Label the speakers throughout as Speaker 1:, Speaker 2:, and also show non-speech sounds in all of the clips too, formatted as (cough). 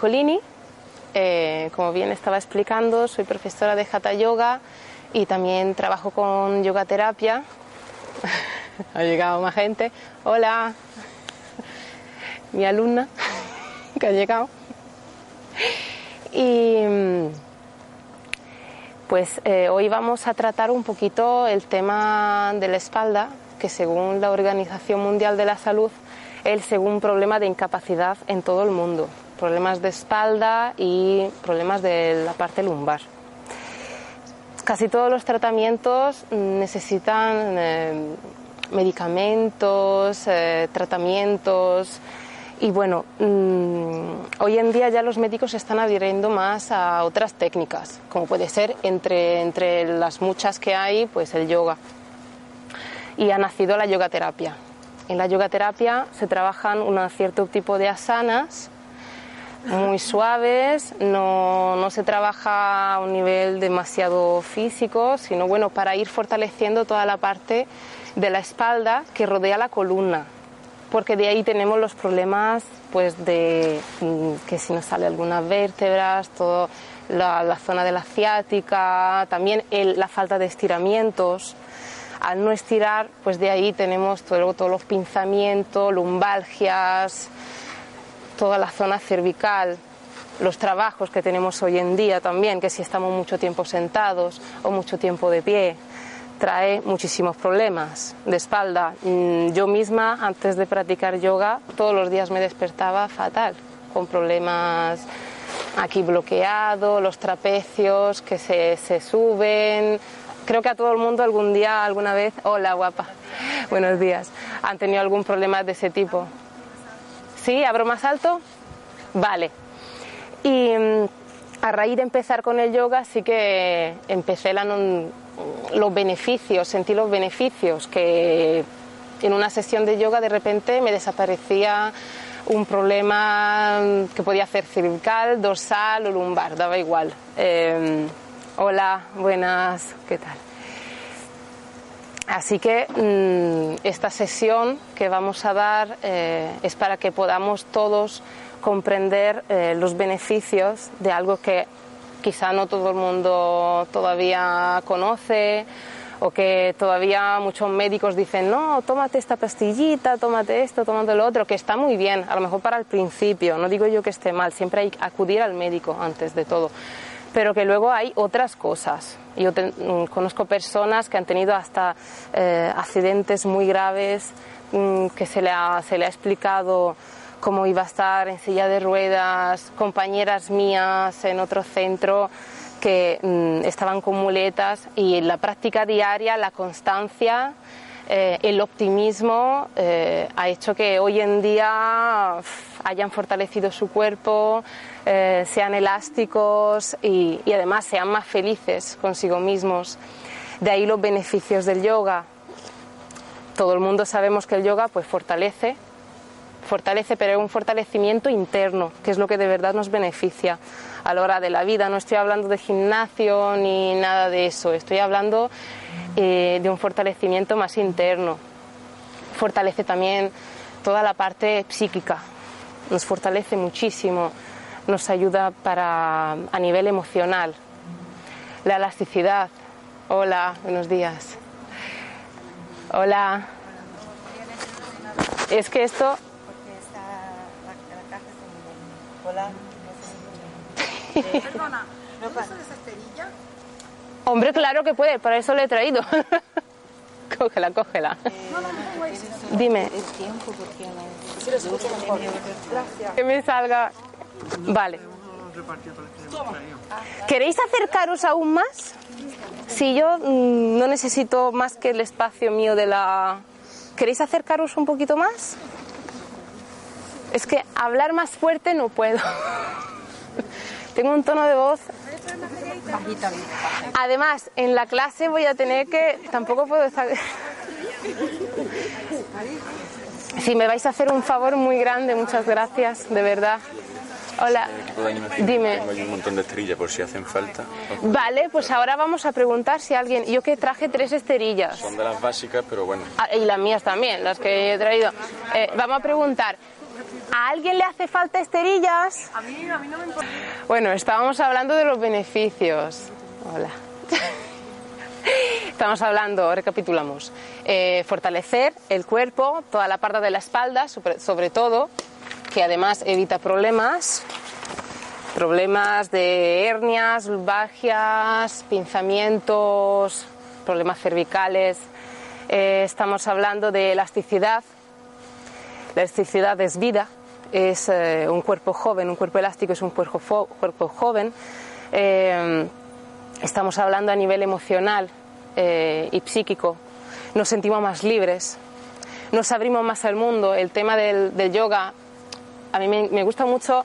Speaker 1: Nicolini. Eh, como bien estaba explicando, soy profesora de Hatha Yoga y también trabajo con yoga terapia. (laughs) ha llegado más gente. Hola, mi alumna (laughs) que ha llegado. Y mm, pues eh, hoy vamos a tratar un poquito el tema de la espalda, que según la Organización Mundial de la Salud es el segundo problema de incapacidad en todo el mundo. Problemas de espalda y problemas de la parte lumbar. Casi todos los tratamientos necesitan eh, medicamentos, eh, tratamientos y bueno, mm, hoy en día ya los médicos se están adhiriendo más a otras técnicas, como puede ser entre, entre las muchas que hay, pues el yoga. Y ha nacido la yoga terapia. En la yoga terapia se trabajan un cierto tipo de asanas muy suaves, no, no, se trabaja a un nivel demasiado físico, sino bueno, para ir fortaleciendo toda la parte de la espalda que rodea la columna, porque de ahí tenemos los problemas pues de mm, que si nos sale algunas vértebras, toda la, zona de la ciática, también el, la falta de estiramientos. Al no estirar, pues de ahí tenemos todo, todos los pinzamientos, lumbalgias, toda la zona cervical, los trabajos que tenemos hoy en día también, que si estamos mucho tiempo sentados o mucho tiempo de pie, trae muchísimos problemas de espalda. Yo misma, antes de practicar yoga, todos los días me despertaba fatal, con problemas aquí bloqueados, los trapecios que se, se suben. Creo que a todo el mundo algún día, alguna vez, hola guapa, (laughs) buenos días, han tenido algún problema de ese tipo. ¿Sí? ¿Abro más alto? Vale. Y a raíz de empezar con el yoga sí que empecé los beneficios, sentí los beneficios, que en una sesión de yoga de repente me desaparecía un problema que podía ser cervical, dorsal o lumbar, daba igual. Eh, hola, buenas, ¿qué tal? Así que mmm, esta sesión que vamos a dar eh, es para que podamos todos comprender eh, los beneficios de algo que quizá no todo el mundo todavía conoce o que todavía muchos médicos dicen, no, tómate esta pastillita, tómate esto, tómate lo otro, que está muy bien, a lo mejor para el principio, no digo yo que esté mal, siempre hay que acudir al médico antes de todo, pero que luego hay otras cosas. Yo te, conozco personas que han tenido hasta eh, accidentes muy graves, mmm, que se le, ha, se le ha explicado cómo iba a estar en silla de ruedas, compañeras mías en otro centro que mmm, estaban con muletas y la práctica diaria, la constancia, eh, el optimismo eh, ha hecho que hoy en día hayan fortalecido su cuerpo, eh, sean elásticos y, además sean más felices consigo mismos. De ahí los beneficios del yoga. Todo el mundo sabemos que el yoga pues fortalece, fortalece, pero es un fortalecimiento interno, que es lo que de verdad nos beneficia a la hora de la vida. No estoy hablando de gimnasio ni nada de eso, estoy hablando eh, de un fortalecimiento más interno. Fortalece también toda la parte psíquica, nos fortalece muchísimo, nos ayuda para, a nivel emocional. La elasticidad. Hola, buenos días. Hola. Es que esto
Speaker 2: Hola. (laughs)
Speaker 3: Eh, perdona, ¿no pasa de esa cerilla?
Speaker 1: Hombre, claro que puede, para eso le he traído. (laughs) cógela, cógela.
Speaker 3: No.
Speaker 1: Dime. Que me salga. Vale. ¿Queréis acercaros aún más? Si yo mm, no necesito más que el espacio mío de la... ¿Queréis acercaros un poquito más? Es que hablar más fuerte no puedo. (laughs) Tengo un tono de voz. Además, en la clase voy a tener que. Tampoco puedo estar. Si me vais a hacer un favor muy grande, muchas gracias, de verdad. Hola, dime.
Speaker 2: Ahí un montón de esterillas por si hacen falta.
Speaker 1: Vale, pues ahora vamos a preguntar si alguien. Yo que traje tres esterillas.
Speaker 2: Son de las básicas, pero bueno.
Speaker 1: Ah, y las mías también, las que he traído. Eh, vamos a preguntar. ¿A alguien le hace falta esterillas?
Speaker 3: A mí, a mí no me importa.
Speaker 1: Bueno, estábamos hablando de los beneficios. Hola. Estamos hablando, recapitulamos, eh, fortalecer el cuerpo, toda la parte de la espalda, sobre, sobre todo, que además evita problemas, problemas de hernias, lumbalgias, pinzamientos, problemas cervicales. Eh, estamos hablando de elasticidad. La elasticidad es vida, es eh, un cuerpo joven, un cuerpo elástico es un cuerpo, cuerpo joven. Eh, estamos hablando a nivel emocional eh, y psíquico. Nos sentimos más libres, nos abrimos más al mundo. El tema del, del yoga, a mí me, me gusta mucho.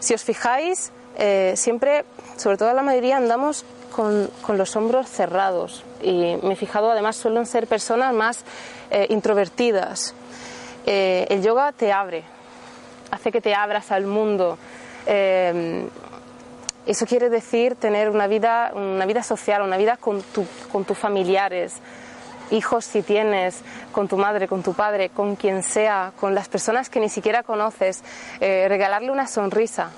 Speaker 1: Si os fijáis, eh, siempre, sobre todo la mayoría, andamos con, con los hombros cerrados. Y me he fijado, además, suelen ser personas más eh, introvertidas. Eh, el yoga te abre, hace que te abras al mundo. Eh, eso quiere decir tener una vida, una vida social, una vida con tus familiares, hijos si tienes, con tu madre, con tu padre, con quien sea, con las personas que ni siquiera conoces, eh, regalarle una sonrisa.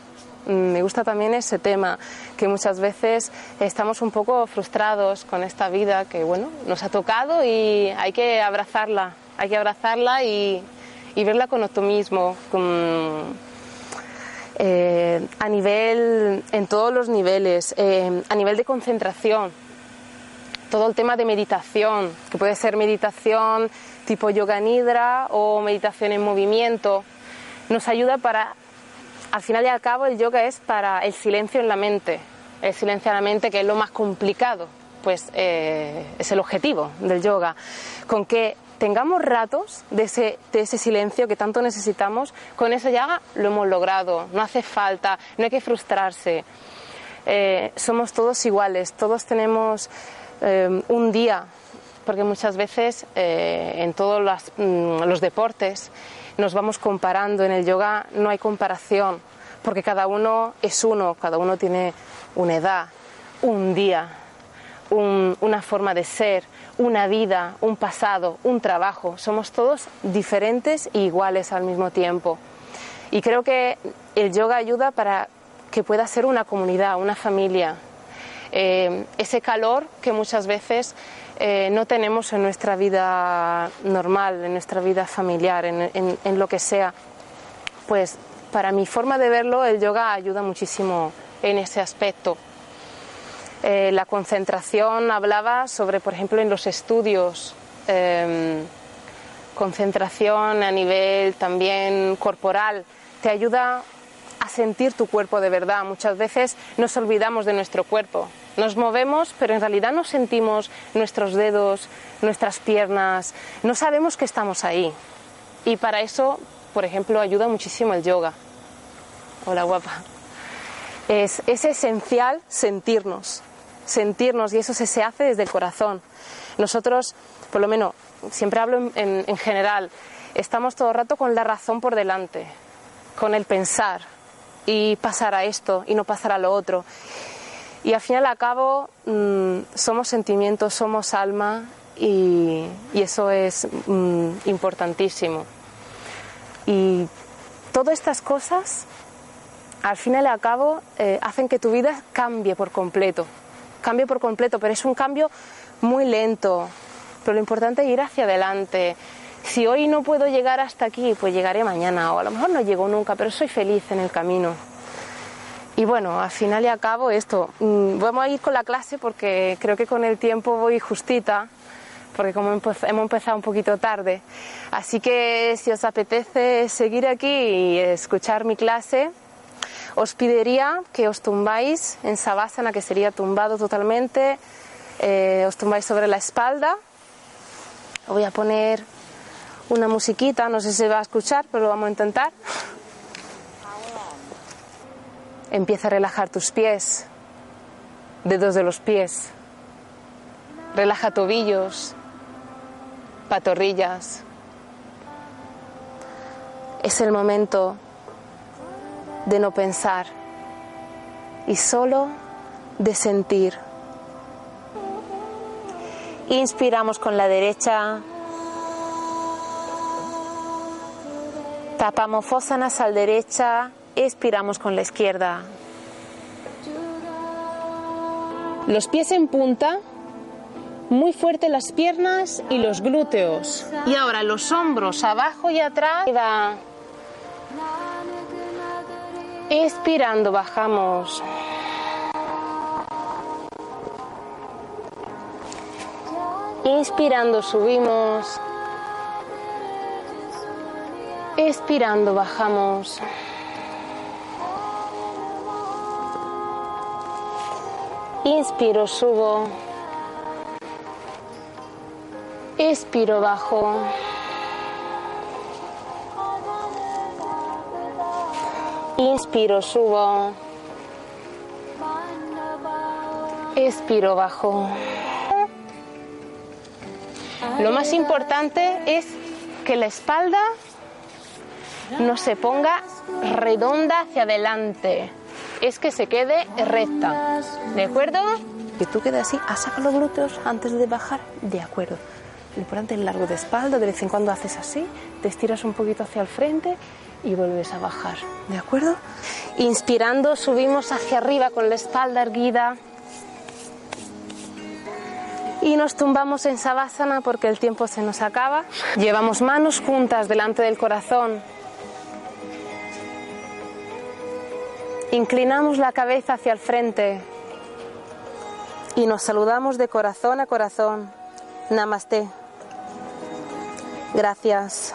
Speaker 1: Mm, Me gusta también ese tema, que muchas veces estamos un poco frustrados con esta vida que, bueno, nos ha tocado y hay que abrazarla, hay que abrazarla y, y verla con optimismo, con, eh, a nivel, en todos los niveles, eh, a nivel de concentración, todo el tema de meditación, que puede ser meditación tipo yoga nidra o meditación en movimiento, nos ayuda para, al final y al cabo, el yoga es para el silencio en la mente, el silencio en la mente que es lo más complicado, pues eh, es el objetivo del yoga, con que tengamos ratos de ese, de ese silencio que tanto necesitamos, con eso ya lo hemos logrado, no hace falta, no hay que frustrarse. Eh, somos todos iguales, todos tenemos eh, un día, porque muchas veces eh, en todos mm, los deportes nos vamos comparando, en el yoga no hay comparación, porque cada uno es uno, cada uno tiene una edad, un día, un- una forma de ser, una vida, un pasado, un trabajo. Somos todos diferentes e iguales al mismo tiempo. Y creo que el yoga ayuda para que pueda ser una comunidad, una familia. Eh, ese calor que muchas veces eh, no tenemos en nuestra vida normal, en nuestra vida familiar, en lo que sea. Pues para mi forma de verlo, el yoga ayuda muchísimo en ese aspecto. Eh, la concentración hablaba sobre, por ejemplo, en los estudios, eh, concentración a nivel también corporal, te ayuda a sentir tu cuerpo de verdad. Muchas veces nos olvidamos de nuestro cuerpo. Nos movemos, pero en realidad no sentimos nuestros dedos, nuestras piernas, no sabemos que estamos ahí. Y para eso, por ejemplo, ayuda muchísimo el yoga. Hola, guapa. Es, es esencial sentirnos, sentirnos, y eso se, se hace desde el corazón. Nosotros, por lo menos, siempre hablo en, en- en general, estamos todo el rato con la razón por delante, con el pensar, y pasar a esto y no pasar a lo otro. Y al final al cabo mm, somos sentimientos, somos alma y, y eso es mm, importantísimo. Y todas estas cosas al final al cabo eh, hacen que tu vida cambie por completo. Cambie por completo, pero es un cambio muy lento. Pero lo importante es ir hacia adelante. Si hoy no puedo llegar hasta aquí, pues llegaré mañana. O a lo mejor no llego nunca, pero soy feliz en el camino. Y bueno, al final y al cabo esto. mm, Vamos a ir con la clase porque creo que con el tiempo voy justita, porque como hemos empezado un poquito tarde. Así que si os apetece seguir aquí y escuchar mi clase, Os pediría que os tumbáis en Savasana, que sería tumbado totalmente. Eh, os tumbáis sobre la espalda. Voy a poner una musiquita, no sé si se va a escuchar, pero lo vamos a intentar. Empieza a relajar tus pies, dedos de los pies. Relaja tobillos, patorrillas. Es el momento de no pensar y solo de sentir. Inspiramos con la derecha. Tapamos fósanas al derecha, expiramos con la izquierda. Los pies en punta, muy fuerte las piernas y los glúteos. Y ahora los hombros abajo y atrás. Expirando bajamos. Inspirando subimos. Expirando bajamos. Inspiro, subo. Expiro, bajo. Inspiro, subo. Expiro, bajo. Lo más importante es que la espalda no se ponga redonda hacia adelante. Es que se quede recta. ¿De acuerdo? Que tú quedes así, a los glúteos antes de bajar. De acuerdo. Lo importante es largo de espalda, de vez en cuando haces así, te estiras un poquito hacia el frente y vuelves a bajar. ¿De acuerdo? Inspirando, subimos hacia arriba con la espalda erguida. Y nos tumbamos en Savasana porque el tiempo se nos acaba. Llevamos manos juntas delante del corazón. Inclinamos la cabeza hacia el frente y nos saludamos de corazón a corazón. Namaste. Gracias.